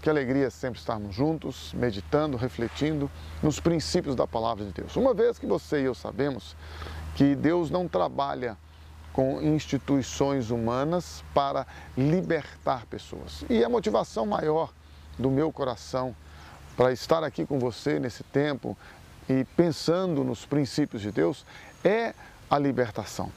Que alegria sempre estarmos juntos, meditando, refletindo nos princípios da palavra de Deus. Uma vez que você e eu sabemos que Deus não trabalha com instituições humanas para libertar pessoas. E a motivação maior do meu coração para estar aqui com você nesse tempo e pensando nos princípios de Deus é a libertação.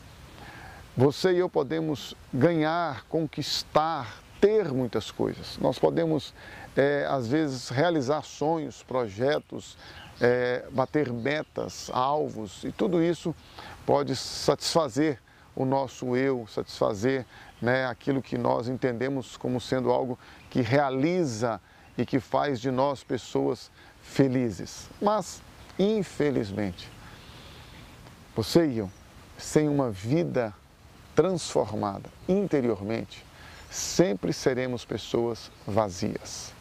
Você e eu podemos ganhar, conquistar, ter muitas coisas. Nós podemos, é, às vezes, realizar sonhos, projetos, é, bater metas, alvos, e tudo isso pode satisfazer o nosso eu, satisfazer né, aquilo que nós entendemos como sendo algo que realiza e que faz de nós pessoas felizes. Mas, infelizmente, você e eu, sem uma vida transformada interiormente, sempre seremos pessoas vazias.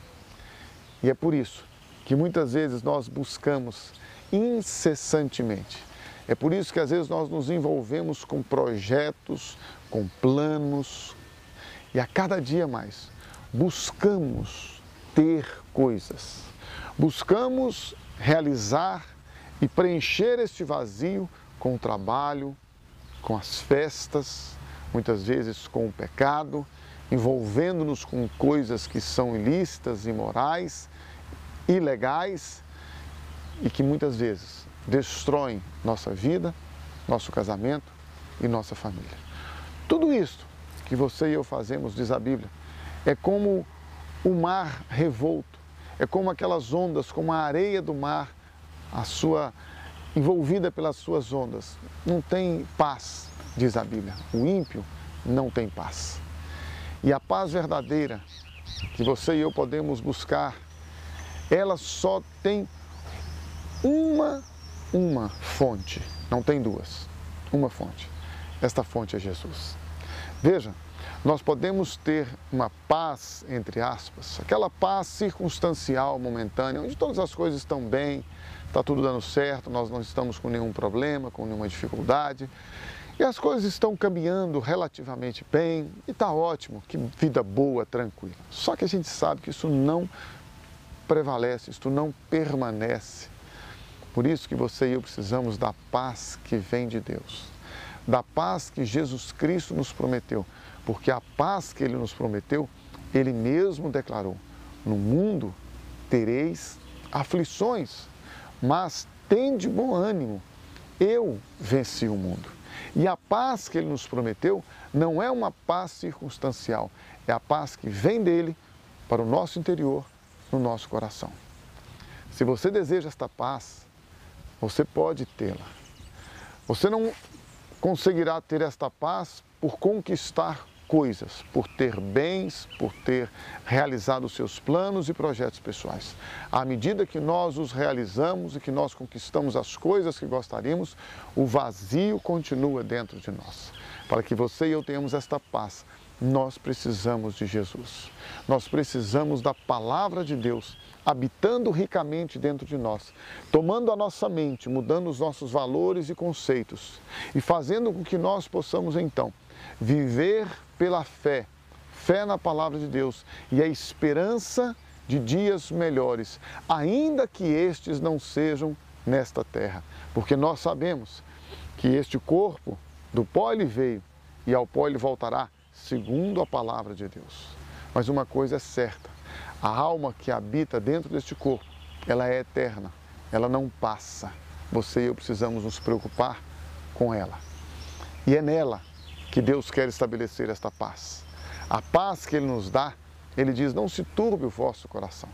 E é por isso que muitas vezes nós buscamos incessantemente é por isso que às vezes nós nos envolvemos com projetos, com planos e a cada dia mais buscamos ter coisas. Buscamos realizar e preencher este vazio com o trabalho, com as festas, muitas vezes com o pecado, envolvendo-nos com coisas que são ilícitas, imorais, ilegais e que muitas vezes destroem nossa vida, nosso casamento e nossa família. Tudo isso que você e eu fazemos, diz a Bíblia, é como o mar revolto, é como aquelas ondas, como a areia do mar, a sua envolvida pelas suas ondas. Não tem paz, diz a Bíblia. O ímpio não tem paz. E a paz verdadeira que você e eu podemos buscar, ela só tem uma uma fonte, não tem duas, uma fonte. Esta fonte é Jesus. Veja, nós podemos ter uma paz, entre aspas, aquela paz circunstancial, momentânea, onde todas as coisas estão bem, está tudo dando certo, nós não estamos com nenhum problema, com nenhuma dificuldade, e as coisas estão caminhando relativamente bem, e está ótimo, que vida boa, tranquila. Só que a gente sabe que isso não prevalece, isso não permanece por isso que você e eu precisamos da paz que vem de Deus, da paz que Jesus Cristo nos prometeu, porque a paz que Ele nos prometeu, Ele mesmo declarou: No mundo tereis aflições, mas tende bom ânimo, eu venci o mundo. E a paz que Ele nos prometeu não é uma paz circunstancial, é a paz que vem dele para o nosso interior, no nosso coração. Se você deseja esta paz, você pode tê-la. Você não conseguirá ter esta paz por conquistar coisas, por ter bens, por ter realizado seus planos e projetos pessoais. À medida que nós os realizamos e que nós conquistamos as coisas que gostaríamos, o vazio continua dentro de nós. Para que você e eu tenhamos esta paz, nós precisamos de Jesus. Nós precisamos da palavra de Deus habitando ricamente dentro de nós, tomando a nossa mente, mudando os nossos valores e conceitos e fazendo com que nós possamos então viver pela fé, fé na palavra de Deus e a esperança de dias melhores, ainda que estes não sejam nesta terra, porque nós sabemos que este corpo do pó ele veio e ao pó ele voltará segundo a palavra de Deus. Mas uma coisa é certa: a alma que habita dentro deste corpo, ela é eterna, ela não passa. Você e eu precisamos nos preocupar com ela. E é nela que Deus quer estabelecer esta paz. A paz que Ele nos dá, Ele diz: Não se turbe o vosso coração.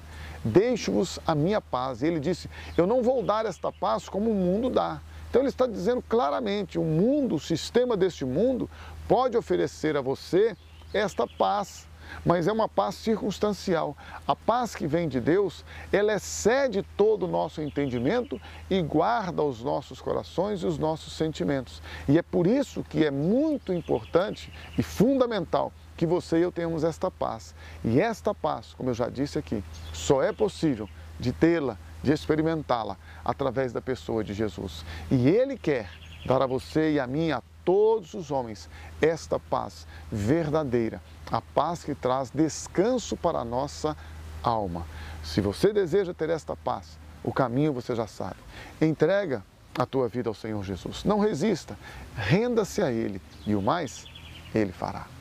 Deixo-vos a minha paz. E Ele disse: Eu não vou dar esta paz como o mundo dá. Então Ele está dizendo claramente: o mundo, o sistema deste mundo, pode oferecer a você esta paz, mas é uma paz circunstancial. A paz que vem de Deus, ela excede todo o nosso entendimento e guarda os nossos corações e os nossos sentimentos. E é por isso que é muito importante e fundamental que você e eu tenhamos esta paz. E esta paz, como eu já disse aqui, só é possível de tê-la, de experimentá-la através da pessoa de Jesus. E Ele quer dar a você e a mim, a todos os homens esta paz verdadeira, a paz que traz descanso para a nossa alma. Se você deseja ter esta paz, o caminho você já sabe. Entrega a tua vida ao Senhor Jesus. Não resista, renda-se a Ele e o mais Ele fará.